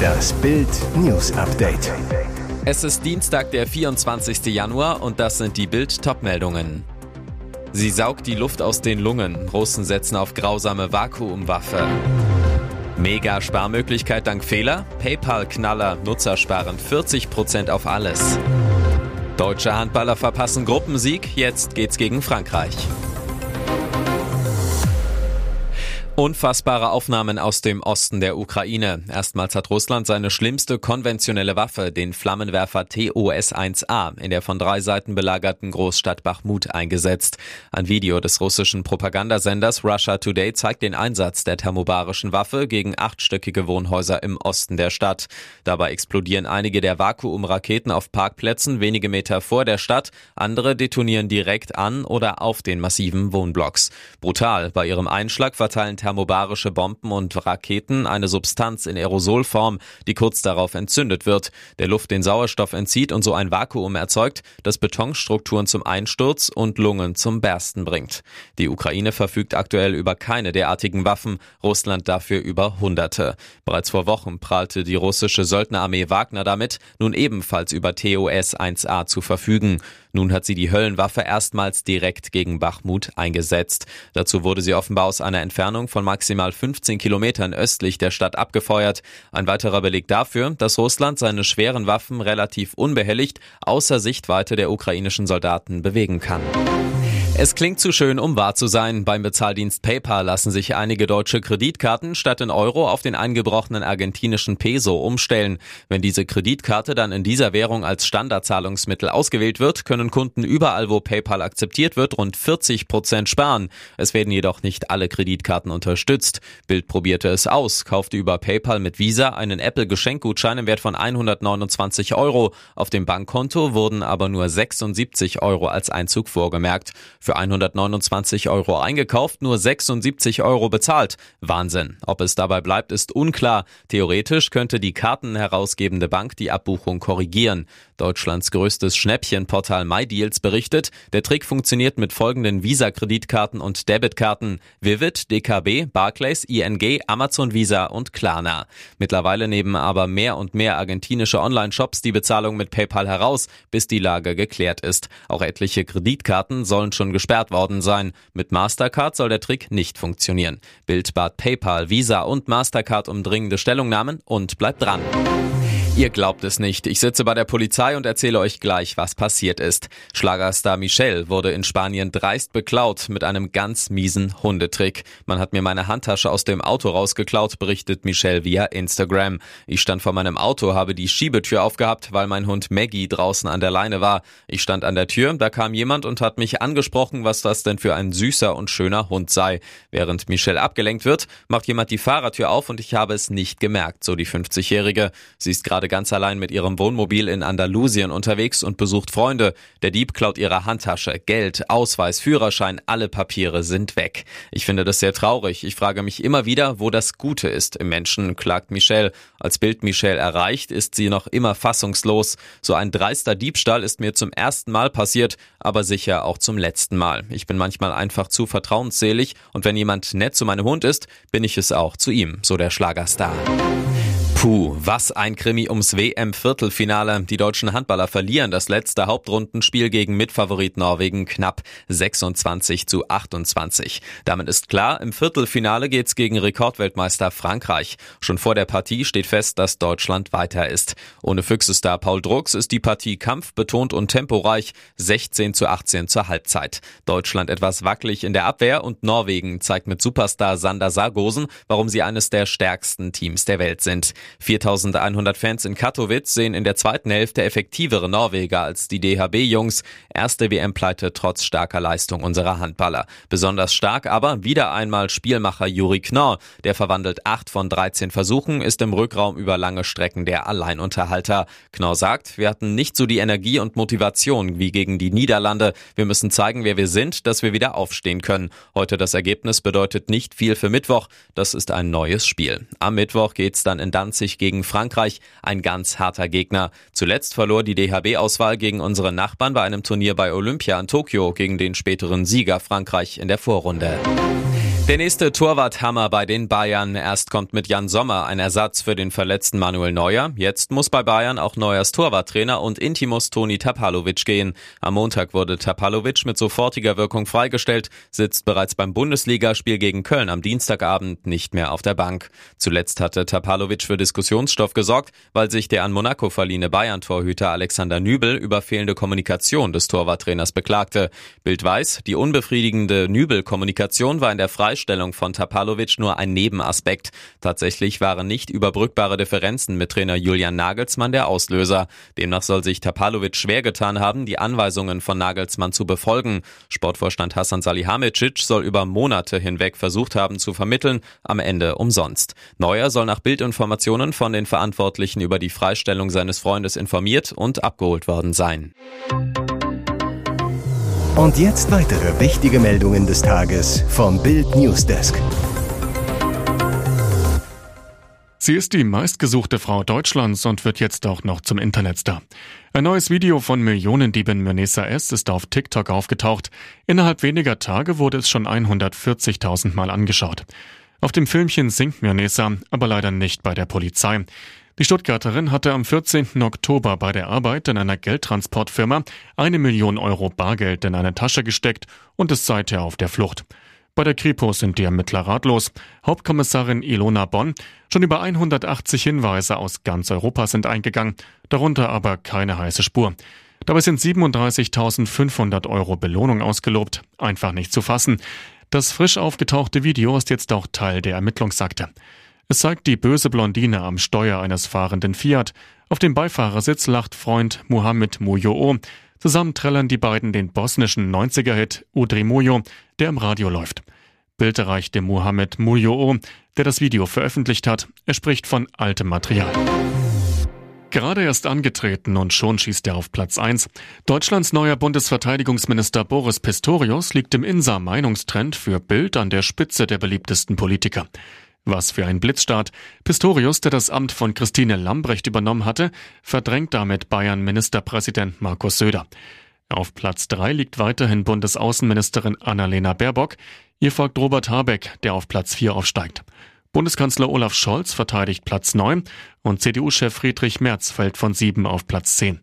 Das Bild News Update. Es ist Dienstag, der 24. Januar und das sind die Bild Topmeldungen. Sie saugt die Luft aus den Lungen. Russen setzen auf grausame Vakuumwaffe. Mega Sparmöglichkeit dank Fehler. PayPal-Knaller. Nutzer sparen 40% auf alles. Deutsche Handballer verpassen Gruppensieg. Jetzt geht's gegen Frankreich. Unfassbare Aufnahmen aus dem Osten der Ukraine. Erstmals hat Russland seine schlimmste konventionelle Waffe, den Flammenwerfer TOS-1A, in der von drei Seiten belagerten Großstadt Bachmut eingesetzt. Ein Video des russischen Propagandasenders Russia Today zeigt den Einsatz der thermobarischen Waffe gegen achtstöckige Wohnhäuser im Osten der Stadt. Dabei explodieren einige der Vakuumraketen auf Parkplätzen wenige Meter vor der Stadt, andere detonieren direkt an oder auf den massiven Wohnblocks. Brutal, bei ihrem Einschlag verteilen thermobarische Bomben und Raketen eine Substanz in Aerosolform, die kurz darauf entzündet wird, der Luft den Sauerstoff entzieht und so ein Vakuum erzeugt, das Betonstrukturen zum Einsturz und Lungen zum Bersten bringt. Die Ukraine verfügt aktuell über keine derartigen Waffen, Russland dafür über Hunderte. Bereits vor Wochen prahlte die russische Söldnerarmee Wagner damit, nun ebenfalls über TOS 1A zu verfügen. Nun hat sie die Höllenwaffe erstmals direkt gegen Bachmut eingesetzt. Dazu wurde sie offenbar aus einer Entfernung von maximal 15 Kilometern östlich der Stadt abgefeuert. Ein weiterer Beleg dafür, dass Russland seine schweren Waffen relativ unbehelligt außer Sichtweite der ukrainischen Soldaten bewegen kann. Es klingt zu schön, um wahr zu sein. Beim Bezahldienst PayPal lassen sich einige deutsche Kreditkarten statt in Euro auf den eingebrochenen argentinischen Peso umstellen. Wenn diese Kreditkarte dann in dieser Währung als Standardzahlungsmittel ausgewählt wird, können Kunden überall, wo PayPal akzeptiert wird, rund 40 Prozent sparen. Es werden jedoch nicht alle Kreditkarten unterstützt. Bild probierte es aus, kaufte über PayPal mit Visa einen Apple-Geschenkgutschein im Wert von 129 Euro. Auf dem Bankkonto wurden aber nur 76 Euro als Einzug vorgemerkt. Für 129 Euro eingekauft, nur 76 Euro bezahlt. Wahnsinn. Ob es dabei bleibt, ist unklar. Theoretisch könnte die kartenherausgebende Bank die Abbuchung korrigieren. Deutschlands größtes Schnäppchenportal MyDeals berichtet, der Trick funktioniert mit folgenden Visa-Kreditkarten und Debitkarten. Vivid, DKB, Barclays, ING, Amazon Visa und Klarna. Mittlerweile nehmen aber mehr und mehr argentinische Online-Shops die Bezahlung mit PayPal heraus, bis die Lage geklärt ist. Auch etliche Kreditkarten sollen schon gesperrt worden sein. Mit Mastercard soll der Trick nicht funktionieren. Bild bat PayPal, Visa und Mastercard um dringende Stellungnahmen und bleibt dran. Ihr glaubt es nicht. Ich sitze bei der Polizei und erzähle euch gleich, was passiert ist. Schlagerstar Michel wurde in Spanien dreist beklaut mit einem ganz miesen Hundetrick. Man hat mir meine Handtasche aus dem Auto rausgeklaut, berichtet Michel via Instagram. Ich stand vor meinem Auto, habe die Schiebetür aufgehabt, weil mein Hund Maggie draußen an der Leine war. Ich stand an der Tür, da kam jemand und hat mich angesprochen, was das denn für ein süßer und schöner Hund sei. Während Michel abgelenkt wird, macht jemand die Fahrertür auf und ich habe es nicht gemerkt, so die 50-Jährige. Sie ist gerade ganz allein mit ihrem Wohnmobil in Andalusien unterwegs und besucht Freunde. Der Dieb klaut ihre Handtasche, Geld, Ausweis, Führerschein, alle Papiere sind weg. Ich finde das sehr traurig. Ich frage mich immer wieder, wo das Gute ist im Menschen, klagt Michelle. Als Bild Michelle erreicht, ist sie noch immer fassungslos. So ein dreister Diebstahl ist mir zum ersten Mal passiert, aber sicher auch zum letzten Mal. Ich bin manchmal einfach zu vertrauensselig und wenn jemand nett zu meinem Hund ist, bin ich es auch zu ihm, so der Schlagerstar. Puh, was ein Krimi ums WM-Viertelfinale. Die deutschen Handballer verlieren das letzte Hauptrundenspiel gegen Mitfavorit Norwegen knapp 26 zu 28. Damit ist klar, im Viertelfinale geht's gegen Rekordweltmeister Frankreich. Schon vor der Partie steht fest, dass Deutschland weiter ist. Ohne Füchsestar Paul Drucks ist die Partie kampfbetont und temporeich 16 zu 18 zur Halbzeit. Deutschland etwas wackelig in der Abwehr und Norwegen zeigt mit Superstar Sander Sargosen, warum sie eines der stärksten Teams der Welt sind. 4100 Fans in Katowice sehen in der zweiten Hälfte effektivere Norweger als die DHB-Jungs. Erste WM-Pleite trotz starker Leistung unserer Handballer. Besonders stark aber wieder einmal Spielmacher Juri Knorr. Der verwandelt 8 von 13 Versuchen, ist im Rückraum über lange Strecken der Alleinunterhalter. Knorr sagt, wir hatten nicht so die Energie und Motivation wie gegen die Niederlande. Wir müssen zeigen, wer wir sind, dass wir wieder aufstehen können. Heute das Ergebnis bedeutet nicht viel für Mittwoch. Das ist ein neues Spiel. Am Mittwoch geht's dann in Danzig Leipzig gegen Frankreich. Ein ganz harter Gegner. Zuletzt verlor die DHB-Auswahl gegen unsere Nachbarn bei einem Turnier bei Olympia in Tokio gegen den späteren Sieger Frankreich in der Vorrunde. Der nächste Torwarthammer bei den Bayern. Erst kommt mit Jan Sommer ein Ersatz für den verletzten Manuel Neuer. Jetzt muss bei Bayern auch Neuers Torwarttrainer und Intimus Toni Tapalovic gehen. Am Montag wurde Tapalovic mit sofortiger Wirkung freigestellt, sitzt bereits beim Bundesligaspiel gegen Köln am Dienstagabend nicht mehr auf der Bank. Zuletzt hatte Tapalovic für Diskussionsstoff gesorgt, weil sich der an Monaco verliehene Bayern-Torhüter Alexander Nübel über fehlende Kommunikation des Torwarttrainers beklagte. Bild weiß, die unbefriedigende Nübel-Kommunikation war in der Freistellung Freistellung von Tapalovic nur ein Nebenaspekt. Tatsächlich waren nicht überbrückbare Differenzen mit Trainer Julian Nagelsmann der Auslöser. Demnach soll sich Tapalovic schwer getan haben, die Anweisungen von Nagelsmann zu befolgen. Sportvorstand Hassan Salihamidzic soll über Monate hinweg versucht haben zu vermitteln, am Ende umsonst. Neuer soll nach Bildinformationen von den Verantwortlichen über die Freistellung seines Freundes informiert und abgeholt worden sein. Und jetzt weitere wichtige Meldungen des Tages vom Bild Newsdesk. Sie ist die meistgesuchte Frau Deutschlands und wird jetzt auch noch zum Internetstar. Ein neues Video von Millionendiebin Mönesa S. ist auf TikTok aufgetaucht. Innerhalb weniger Tage wurde es schon 140.000 Mal angeschaut. Auf dem Filmchen singt Mönesa, aber leider nicht bei der Polizei. Die Stuttgarterin hatte am 14. Oktober bei der Arbeit in einer Geldtransportfirma eine Million Euro Bargeld in eine Tasche gesteckt und ist seither auf der Flucht. Bei der Kripo sind die Ermittler ratlos. Hauptkommissarin Ilona Bonn, schon über 180 Hinweise aus ganz Europa sind eingegangen, darunter aber keine heiße Spur. Dabei sind 37.500 Euro Belohnung ausgelobt. Einfach nicht zu fassen. Das frisch aufgetauchte Video ist jetzt auch Teil der Ermittlungsakte. Es zeigt die böse Blondine am Steuer eines fahrenden Fiat. Auf dem Beifahrersitz lacht Freund Mohamed Mujo'o. Zusammen trällern die beiden den bosnischen 90er-Hit Udri Mujo, der im Radio läuft. Bild erreichte Mohamed Mujo'o, der das Video veröffentlicht hat. Er spricht von altem Material. Gerade erst angetreten und schon schießt er auf Platz 1. Deutschlands neuer Bundesverteidigungsminister Boris Pistorius liegt im INSA-Meinungstrend für Bild an der Spitze der beliebtesten Politiker. Was für ein Blitzstart. Pistorius, der das Amt von Christine Lambrecht übernommen hatte, verdrängt damit Bayern Ministerpräsident Markus Söder. Auf Platz drei liegt weiterhin Bundesaußenministerin Annalena Baerbock. Ihr folgt Robert Habeck, der auf Platz vier aufsteigt. Bundeskanzler Olaf Scholz verteidigt Platz neun und CDU-Chef Friedrich Merz fällt von sieben auf Platz zehn.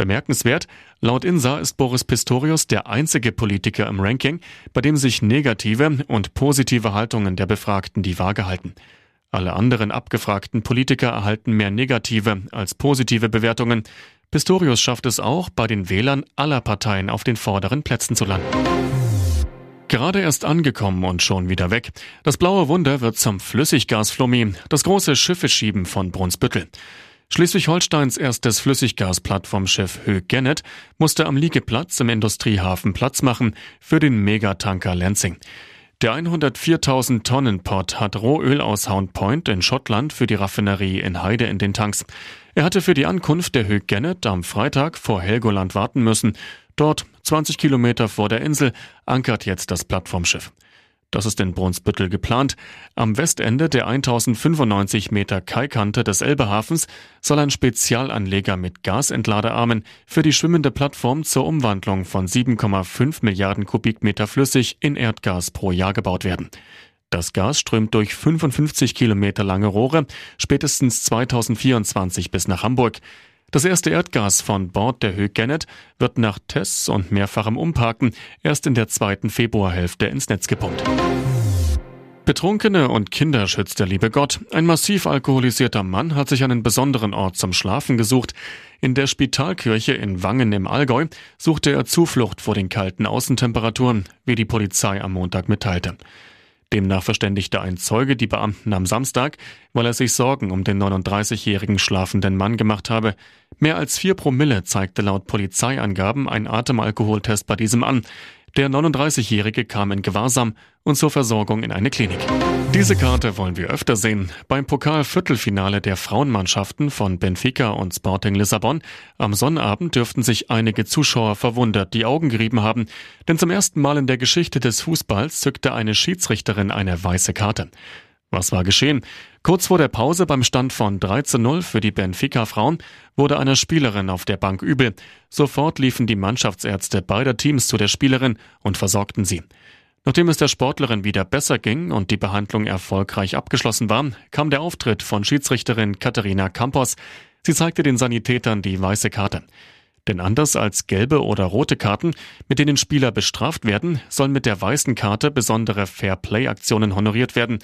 Bemerkenswert, laut INSA ist Boris Pistorius der einzige Politiker im Ranking, bei dem sich negative und positive Haltungen der Befragten die Waage halten. Alle anderen abgefragten Politiker erhalten mehr negative als positive Bewertungen. Pistorius schafft es auch, bei den Wählern aller Parteien auf den vorderen Plätzen zu landen. Gerade erst angekommen und schon wieder weg. Das blaue Wunder wird zum Flüssiggasflummi, das große Schiffeschieben von Brunsbüttel. Schleswig-Holsteins erstes Flüssiggasplattformschiff Höh Gennet musste am Liegeplatz im Industriehafen Platz machen für den Megatanker Lansing. Der 104.000 Tonnen Port hat Rohöl aus Hound Point in Schottland für die Raffinerie in Heide in den Tanks. Er hatte für die Ankunft der Höh Gennet am Freitag vor Helgoland warten müssen. Dort, 20 Kilometer vor der Insel, ankert jetzt das Plattformschiff. Das ist in Brunsbüttel geplant. Am Westende der 1095 Meter Kaikante des Elbehafens soll ein Spezialanleger mit Gasentladearmen für die schwimmende Plattform zur Umwandlung von 7,5 Milliarden Kubikmeter Flüssig in Erdgas pro Jahr gebaut werden. Das Gas strömt durch 55 Kilometer lange Rohre spätestens 2024 bis nach Hamburg. Das erste Erdgas von Bord der Höhe Gennet wird nach Tests und mehrfachem Umparken erst in der zweiten Februarhälfte ins Netz gepumpt. Betrunkene und Kinder schützt der liebe Gott. Ein massiv alkoholisierter Mann hat sich einen besonderen Ort zum Schlafen gesucht. In der Spitalkirche in Wangen im Allgäu suchte er Zuflucht vor den kalten Außentemperaturen, wie die Polizei am Montag mitteilte. Demnach verständigte ein Zeuge die Beamten am Samstag, weil er sich Sorgen um den 39-jährigen schlafenden Mann gemacht habe. Mehr als vier Promille zeigte laut Polizeiangaben ein Atemalkoholtest bei diesem an. Der 39-Jährige kam in Gewahrsam und zur Versorgung in eine Klinik. Diese Karte wollen wir öfter sehen. Beim Pokal-Viertelfinale der Frauenmannschaften von Benfica und Sporting Lissabon am Sonnabend dürften sich einige Zuschauer verwundert die Augen gerieben haben, denn zum ersten Mal in der Geschichte des Fußballs zückte eine Schiedsrichterin eine weiße Karte. Was war geschehen? Kurz vor der Pause beim Stand von 3 zu 0 für die Benfica-Frauen wurde einer Spielerin auf der Bank übel. Sofort liefen die Mannschaftsärzte beider Teams zu der Spielerin und versorgten sie. Nachdem es der Sportlerin wieder besser ging und die Behandlung erfolgreich abgeschlossen war, kam der Auftritt von Schiedsrichterin Katharina Campos. Sie zeigte den Sanitätern die weiße Karte. Denn anders als gelbe oder rote Karten, mit denen Spieler bestraft werden, sollen mit der weißen Karte besondere Fair-Play-Aktionen honoriert werden.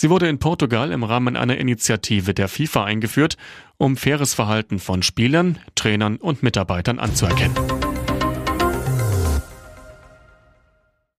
Sie wurde in Portugal im Rahmen einer Initiative der FIFA eingeführt, um faires Verhalten von Spielern, Trainern und Mitarbeitern anzuerkennen.